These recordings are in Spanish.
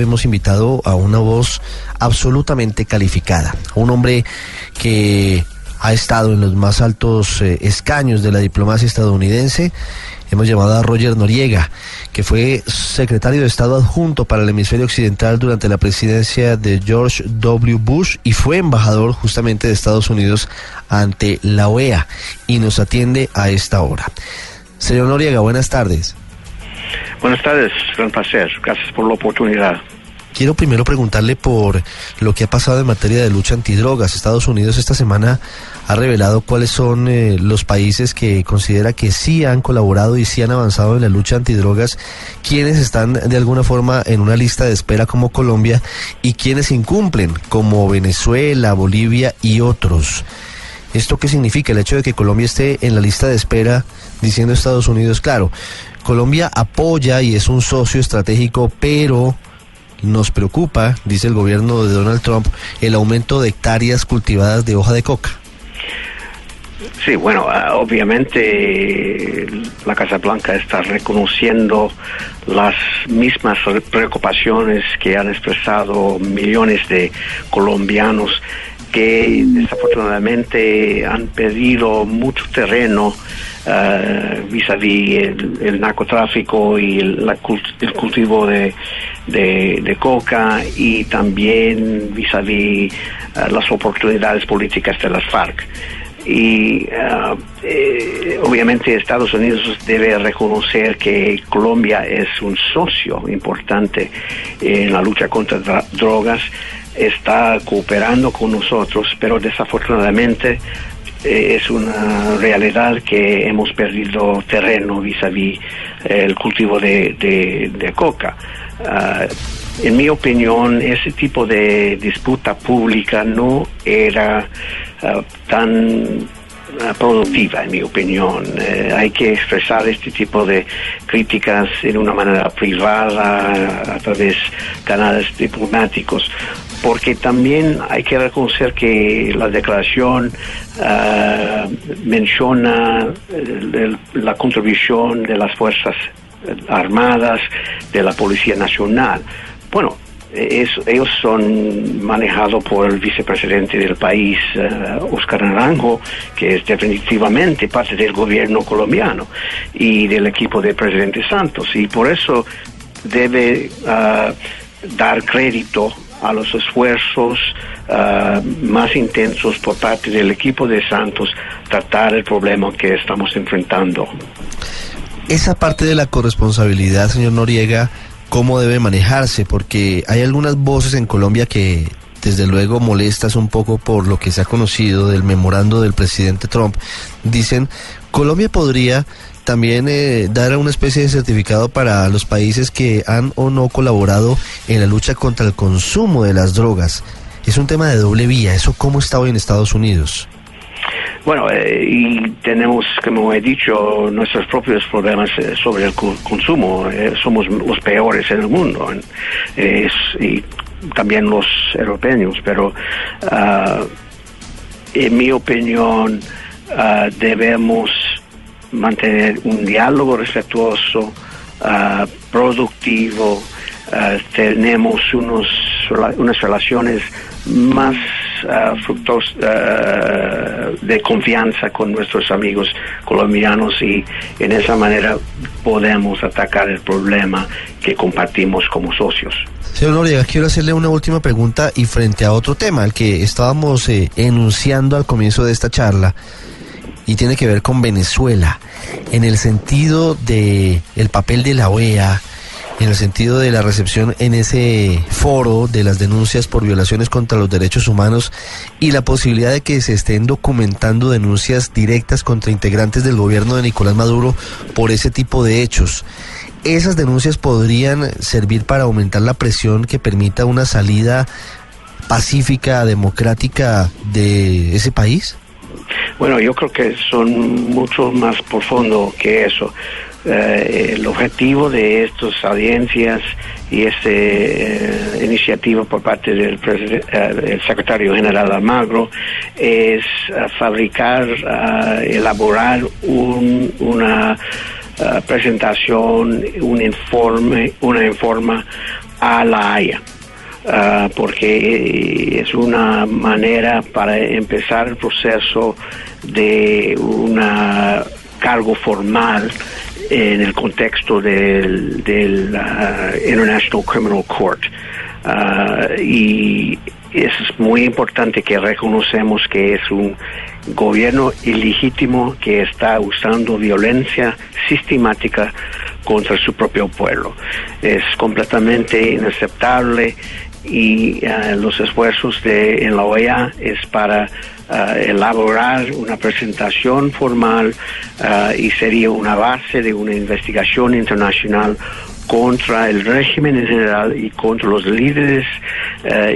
hemos invitado a una voz absolutamente calificada, un hombre que ha estado en los más altos eh, escaños de la diplomacia estadounidense. Hemos llamado a Roger Noriega, que fue secretario de Estado adjunto para el hemisferio occidental durante la presidencia de George W. Bush y fue embajador justamente de Estados Unidos ante la OEA y nos atiende a esta hora. Señor Noriega, buenas tardes. Buenas tardes, gran placer. Gracias por la oportunidad. Quiero primero preguntarle por lo que ha pasado en materia de lucha antidrogas. Estados Unidos esta semana ha revelado cuáles son eh, los países que considera que sí han colaborado y sí han avanzado en la lucha antidrogas, quienes están de alguna forma en una lista de espera como Colombia y quienes incumplen como Venezuela, Bolivia y otros. ¿Esto qué significa? El hecho de que Colombia esté en la lista de espera diciendo Estados Unidos, claro, Colombia apoya y es un socio estratégico, pero nos preocupa, dice el gobierno de Donald Trump, el aumento de hectáreas cultivadas de hoja de coca. Sí, bueno, ah, obviamente la Casa Blanca está reconociendo las mismas preocupaciones que han expresado millones de colombianos que desafortunadamente han pedido mucho terreno uh, vis-a-vis el, narcotráfico y el, cultivo de, de, coca y también vis-a-vis uh, las oportunidades políticas de las FARC. Y uh, eh, obviamente Estados Unidos debe reconocer que Colombia es un socio importante en la lucha contra drogas, está cooperando con nosotros, pero desafortunadamente eh, es una realidad que hemos perdido terreno vis a vis el cultivo de, coca. Ah, en mi opinión, ese tipo de disputa pública no era ah, tan ah, productiva, en mi opinión. Eh, hay que expresar este tipo de críticas en una manera privada, a través de canales diplomáticos porque también hay que reconocer que la declaración ah, menciona la contribución de las Fuerzas Armadas, de la Policía Nacional. Bueno, ellos son manejados por el vicepresidente del país, Oscar ah, Naranjo, que es definitivamente parte del gobierno colombiano y del equipo del presidente Santos. Y por eso debe ah, dar crédito a los esfuerzos ah, más intensos por parte del equipo de Santos tratar el problema que estamos enfrentando. Esa parte de la corresponsabilidad, señor Noriega, ¿cómo debe manejarse? Porque hay algunas voces en Colombia que desde luego molestas un poco por lo que se ha conocido del memorando del presidente Trump. Dicen, Colombia podría también eh, dar una especie de certificado para los países que han o no colaborado en la lucha contra el consumo de las drogas. Es un tema de doble vía. ¿Eso cómo está hoy en Estados Unidos? Bueno, eh, y tenemos, como he dicho, nuestros propios problemas eh, sobre el consumo. somos los peores en el mundo. y también los europeos, pero ah, en mi opinión ah, debemos mantener un diálogo respetuoso, uh, productivo, uh, tenemos unos, unas relaciones más uh, de confianza con nuestros amigos colombianos y en esa manera podemos atacar el problema que compartimos como socios. Señor Noriega, quiero hacerle una última pregunta y frente a otro tema, al que estábamos eh, enunciando al comienzo de esta charla y tiene que ver con Venezuela, en el sentido de el papel de la OEA, en el sentido de la recepción en ese foro de las denuncias por violaciones contra los derechos humanos y la posibilidad de que se estén documentando denuncias directas contra integrantes del gobierno de Nicolás Maduro por ese tipo de hechos. ¿Esas denuncias podrían servir para aumentar la presión que permita una salida pacífica, democrática de ese país? Bueno, yo creo que son mucho más profundo que eso. Eh, el objetivo de estas audiencias y esta eh, iniciativa por parte del, eh, secretario general Almagro es fabricar, elaborar una presentación, un informe, una informa a La Haya. Ah, porque es una manera para empezar el proceso de un cargo formal en el contexto del, ah, International Criminal Court. Ah, y es muy importante que reconocemos que es un gobierno ilegítimo que está usando violencia sistemática contra su propio pueblo. Es completamente inaceptable y uh, los esfuerzos de en la OEA es para uh, elaborar una presentación formal uh, y sería una base de una investigación internacional contra el régimen en general y contra los líderes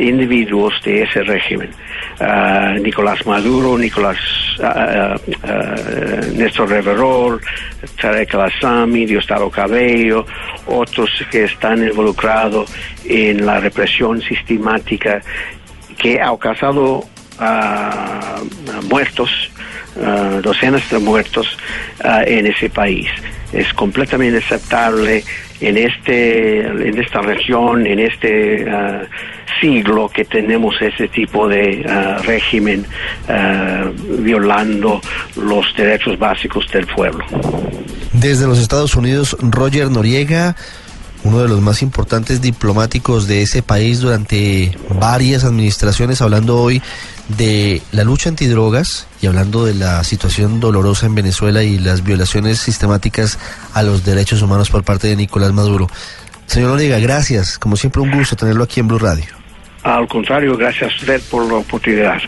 individuos de ese régimen. Nicolás Maduro, Nicolás Néstor Reverol, Tarek El Diosdado Cabello, otros que están involucrados en la represión sistemática que ha causado muertos, docenas de muertos en ese país. Es completamente aceptable en este en esta región, en este siglo que tenemos ese tipo de régimen violando los derechos básicos del pueblo. Desde los Estados Unidos, Roger Noriega, uno de los más importantes diplomáticos de ese país durante varias administraciones, hablando hoy de la lucha antidrogas y hablando de la situación dolorosa en Venezuela y las violaciones sistemáticas a los derechos humanos por parte de Nicolás Maduro. Señor Noriega, gracias. Como siempre, un gusto tenerlo aquí en Blue Radio. Al contrario, gracias a usted por la oportunidad.